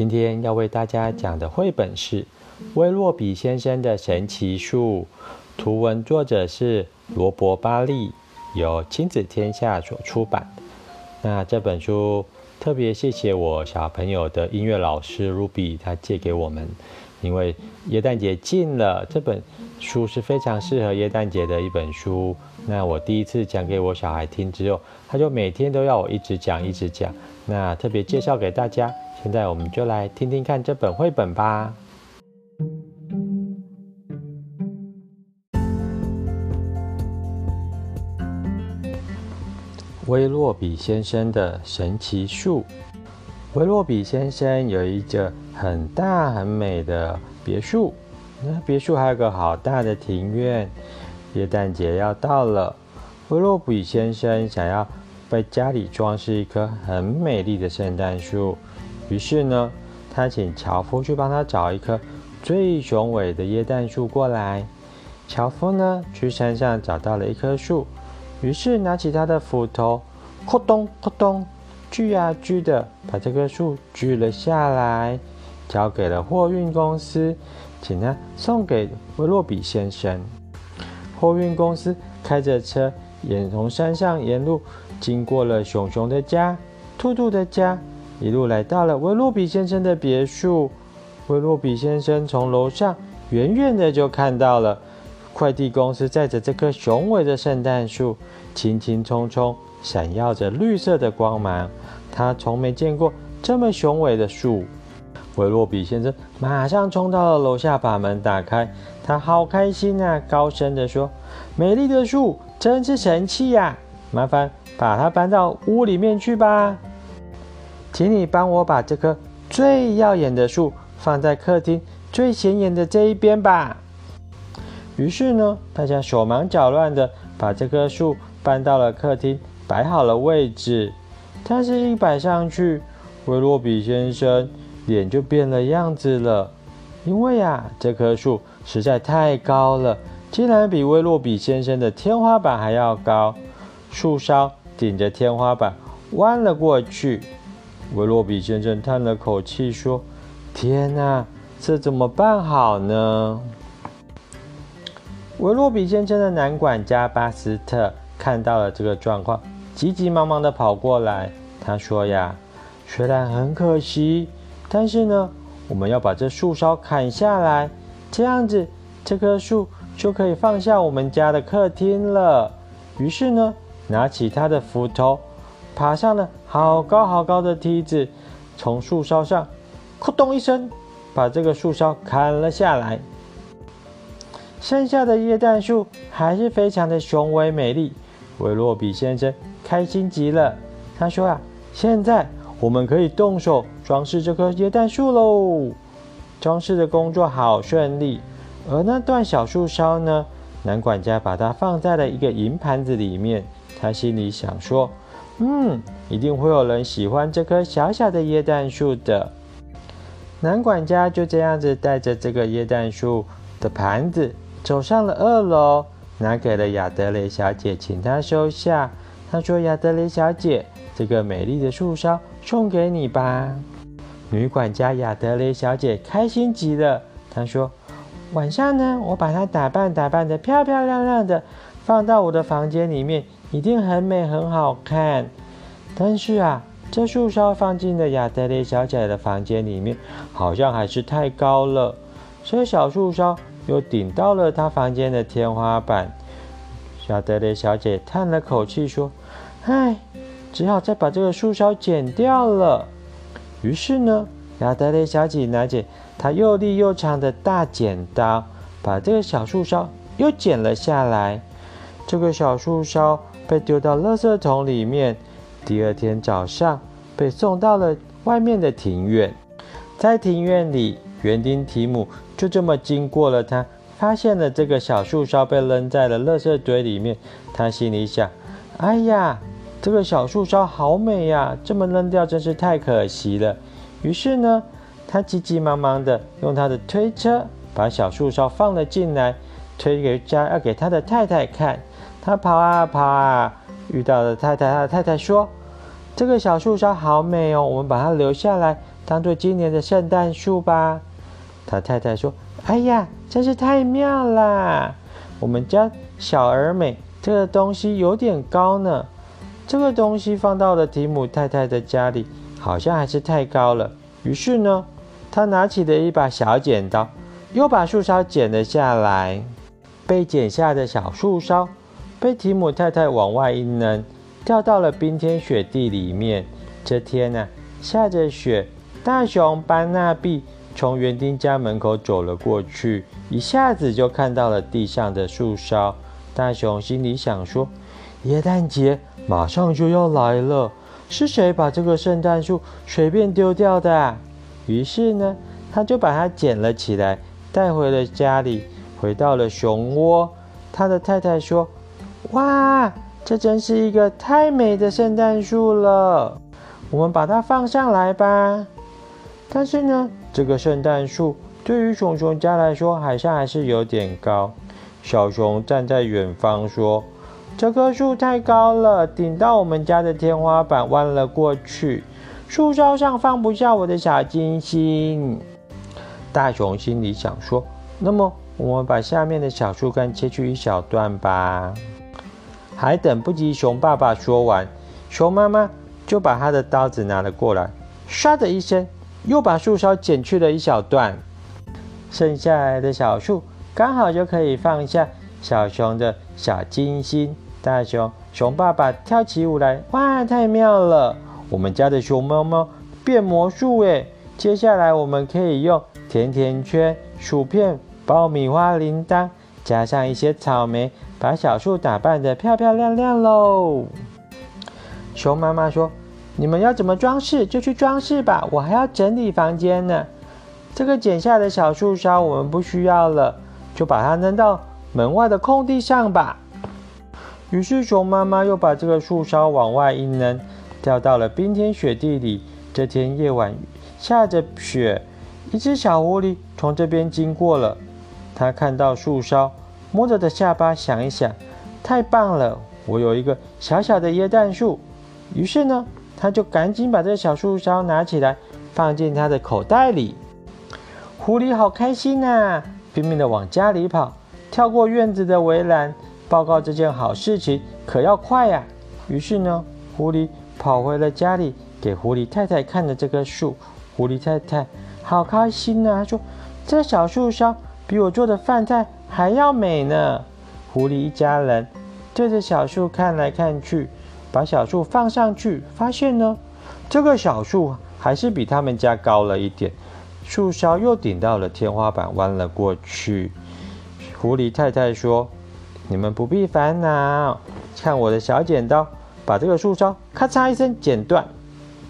今天要为大家讲的绘本是《威洛比先生的神奇树》，图文作者是罗伯·巴利，由亲子天下所出版。那这本书特别谢谢我小朋友的音乐老师 Ruby，他借给我们。因为耶诞节近了，这本书是非常适合耶诞节的一本书。那我第一次讲给我小孩听之后，他就每天都要我一直讲，一直讲。那特别介绍给大家。现在我们就来听听看这本绘本吧。威洛比先生的神奇树。威洛比先生有一个很大很美的别墅，那别墅还有个好大的庭院。耶诞节要到了，威洛比先生想要在家里装饰一棵很美丽的圣诞树，于是呢，他请樵夫去帮他找一棵最雄伟的耶诞树过来。樵夫呢，去山上找到了一棵树，于是拿起他的斧头，咕咚咕咚。锯啊锯的，把这棵树锯了下来，交给了货运公司，请他送给威洛比先生。货运公司开着车，沿从山上沿路经过了熊熊的家、兔兔的家，一路来到了威洛比先生的别墅。威洛比先生从楼上远远的就看到了快递公司载着这棵雄伟的圣诞树，轻轻松松。闪耀着绿色的光芒，他从没见过这么雄伟的树。威洛比先生马上冲到了楼下，把门打开。他好开心啊，高声地说：“美丽的树真是神气呀！麻烦把它搬到屋里面去吧。请你帮我把这棵最耀眼的树放在客厅最显眼的这一边吧。”于是呢，大家手忙脚乱地把这棵树搬到了客厅。摆好了位置，但是一摆上去，威洛比先生脸就变了样子了。因为呀，这棵树实在太高了，竟然比威洛比先生的天花板还要高。树梢顶着天花板弯了过去。威洛比先生叹了口气说：“天哪，这怎么办好呢？”威洛比先生的男管家巴斯特看到了这个状况。急急忙忙地跑过来，他说：“呀，虽然很可惜，但是呢，我们要把这树梢砍下来，这样子这棵树就可以放下我们家的客厅了。”于是呢，拿起他的斧头，爬上了好高好高的梯子，从树梢上“咕咚”一声，把这个树梢砍了下来。剩下的耶诞树还是非常的雄伟美丽。维洛比先生。开心极了，他说啊，现在我们可以动手装饰这棵椰蛋树喽。装饰的工作好顺利，而那段小树梢呢，男管家把它放在了一个银盘子里面。他心里想说，嗯，一定会有人喜欢这棵小小的椰蛋树的。男管家就这样子带着这个椰蛋树的盘子走上了二楼，拿给了亚德蕾小姐，请她收下。他说：“亚德蕾小姐，这个美丽的树梢送给你吧。”女管家亚德蕾小姐开心极了。她说：“晚上呢，我把它打扮打扮的漂漂亮亮的，放到我的房间里面，一定很美很好看。但是啊，这树梢放进了亚德蕾小姐的房间里面，好像还是太高了，所以小树梢又顶到了她房间的天花板。”亚德蕾小姐叹了口气说：“唉，只好再把这个树梢剪掉了。”于是呢，亚德雷小姐拿起她又利又长的大剪刀，把这个小树梢又剪了下来。这个小树梢被丢到垃圾桶里面。第二天早上，被送到了外面的庭院。在庭院里，园丁提姆就这么经过了他。发现了这个小树梢被扔在了垃圾堆里面，他心里想：“哎呀，这个小树梢好美呀，这么扔掉真是太可惜了。”于是呢，他急急忙忙的用他的推车把小树梢放了进来，推回家要给他的太太看。他跑啊跑啊，遇到了太太，他的太太说：“这个小树梢好美哦，我们把它留下来当做今年的圣诞树吧。他太太说：“哎呀，真是太妙啦！我们家小而美这个东西有点高呢。这个东西放到了提姆太太的家里，好像还是太高了。于是呢，他拿起了一把小剪刀，又把树梢剪了下来。被剪下的小树梢被提姆太太往外一扔，掉到了冰天雪地里面。这天呢、下着雪，大熊班纳比。从园丁家门口走了过去，一下子就看到了地上的树梢。大熊心里想说：“耶诞节马上就要来了，是谁把这个圣诞树随便丢掉的？”于是呢，他就把它捡了起来，带回了家里。回到了熊窝，他的太太说：“哇，这真是一个太美的圣诞树了，我们把它放上来吧。”但是呢，这个圣诞树对于熊熊家来说，好像还是有点高。小熊站在远方说：“这棵树太高了，顶到我们家的天花板，弯了过去。树梢上放不下我的小金星。”大熊心里想说：“那么，我们把下面的小树干切去一小段吧。”还等不及熊爸爸说完，熊妈妈就把他的刀子拿了过来，唰的一声。又把树梢剪去了一小段，剩下来的小树刚好就可以放下小熊的小金星。大熊熊爸爸跳起舞来，哇，太妙了！我们家的熊猫猫变魔术诶！接下来我们可以用甜甜圈、薯片、爆米花铃铛，加上一些草莓，把小树打扮得漂漂亮亮喽。熊妈妈说。你们要怎么装饰就去装饰吧，我还要整理房间呢。这个剪下的小树梢我们不需要了，就把它扔到门外的空地上吧。于是熊妈妈又把这个树梢往外一扔，掉到了冰天雪地里。这天夜晚下着雪，一只小狐狸从这边经过了，它看到树梢，摸着的下巴想一想，太棒了，我有一个小小的椰蛋树。于是呢。他就赶紧把这小树梢拿起来，放进他的口袋里。狐狸好开心呐，拼命地往家里跑，跳过院子的围栏，报告这件好事情可要快呀。于是呢，狐狸跑回了家里，给狐狸太太看了这棵树。狐狸太太好开心呐，她说：“这小树梢比我做的饭菜还要美呢。”狐狸一家人对着小树看来看去。把小树放上去，发现呢，这个小树还是比他们家高了一点，树梢又顶到了天花板，弯了过去。狐狸太太说：“你们不必烦恼，看我的小剪刀，把这个树梢咔嚓一声剪断。”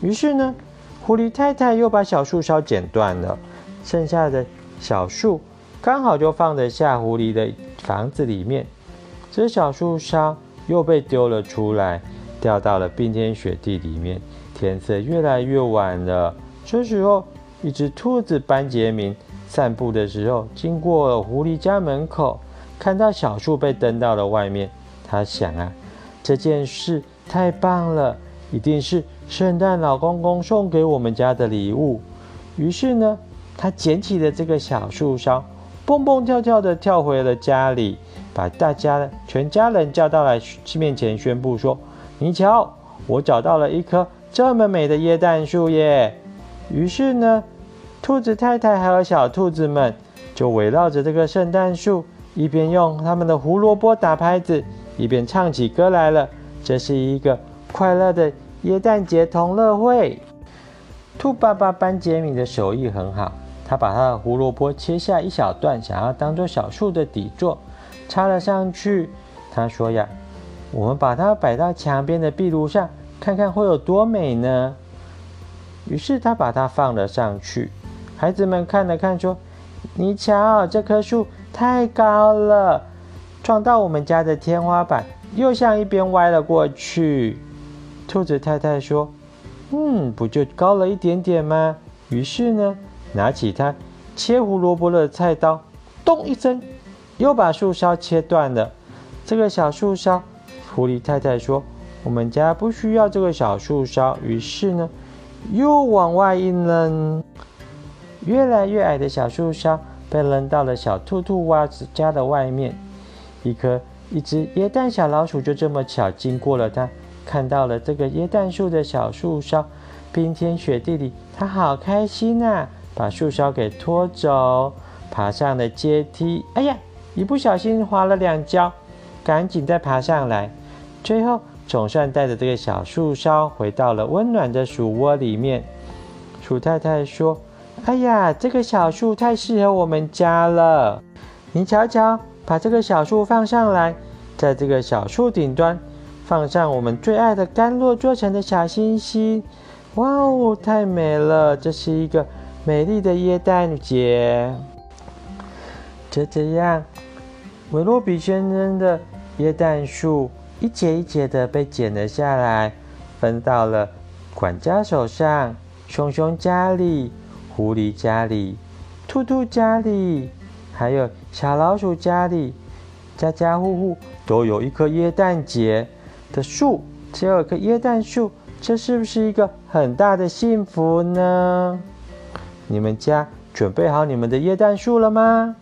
于是呢，狐狸太太又把小树梢剪断了，剩下的小树刚好就放得下狐狸的房子里面。这小树梢又被丢了出来。掉到了冰天雪地里面，天色越来越晚了。这时候，一只兔子班杰明散步的时候，经过狐狸家门口，看到小树被蹬到了外面。他想啊，这件事太棒了，一定是圣诞老公公送给我们家的礼物。于是呢，他捡起了这个小树梢，蹦蹦跳跳的跳回了家里，把大家全家人叫到来面前，宣布说。你瞧，我找到了一棵这么美的椰蛋树耶！于是呢，兔子太太还有小兔子们就围绕着这个圣诞树，一边用他们的胡萝卜打拍子，一边唱起歌来了。这是一个快乐的耶诞节同乐会。兔爸爸班杰明的手艺很好，他把他的胡萝卜切下一小段，想要当做小树的底座，插了上去。他说呀。我们把它摆到墙边的壁炉上，看看会有多美呢？于是他把它放了上去。孩子们看了看，说：“你瞧，这棵树太高了，撞到我们家的天花板，又向一边歪了过去。”兔子太太说：“嗯，不就高了一点点吗？”于是呢，拿起它切胡萝卜的菜刀，咚一声，又把树梢切断了。这个小树梢。狐狸太太说：“我们家不需要这个小树梢。”于是呢，又往外一扔。越来越矮的小树梢被扔到了小兔兔袜子家的外面。一颗一只椰蛋小老鼠就这么巧经过了它，看到了这个椰蛋树的小树梢，冰天雪地里，它好开心啊！把树梢给拖走，爬上了阶梯。哎呀，一不小心滑了两跤，赶紧再爬上来。最后总算带着这个小树梢回到了温暖的鼠窝里面。鼠太太说：“哎呀，这个小树太适合我们家了。你瞧瞧，把这个小树放上来，在这个小树顶端放上我们最爱的甘露做成的小星星。哇哦，太美了！这是一个。”美丽的耶诞节，就这样，维洛比先生的椰蛋树一节一节的被剪了下来，分到了管家手上、熊熊家里、狐狸家里、兔兔家里，还有小老鼠家里，家家户户都有一棵椰蛋节的树，只有一棵椰蛋树，这是不是一个很大的幸福呢？你们家准备好你们的椰蛋树了吗？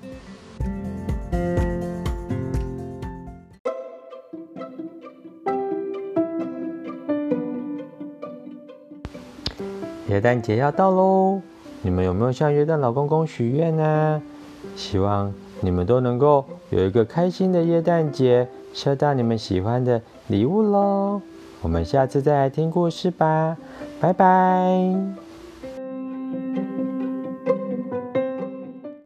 耶诞节要到喽，你们有没有向约旦老公公许愿呢？希望你们都能够有一个开心的耶诞节，收到你们喜欢的礼物喽。我们下次再来听故事吧，拜拜。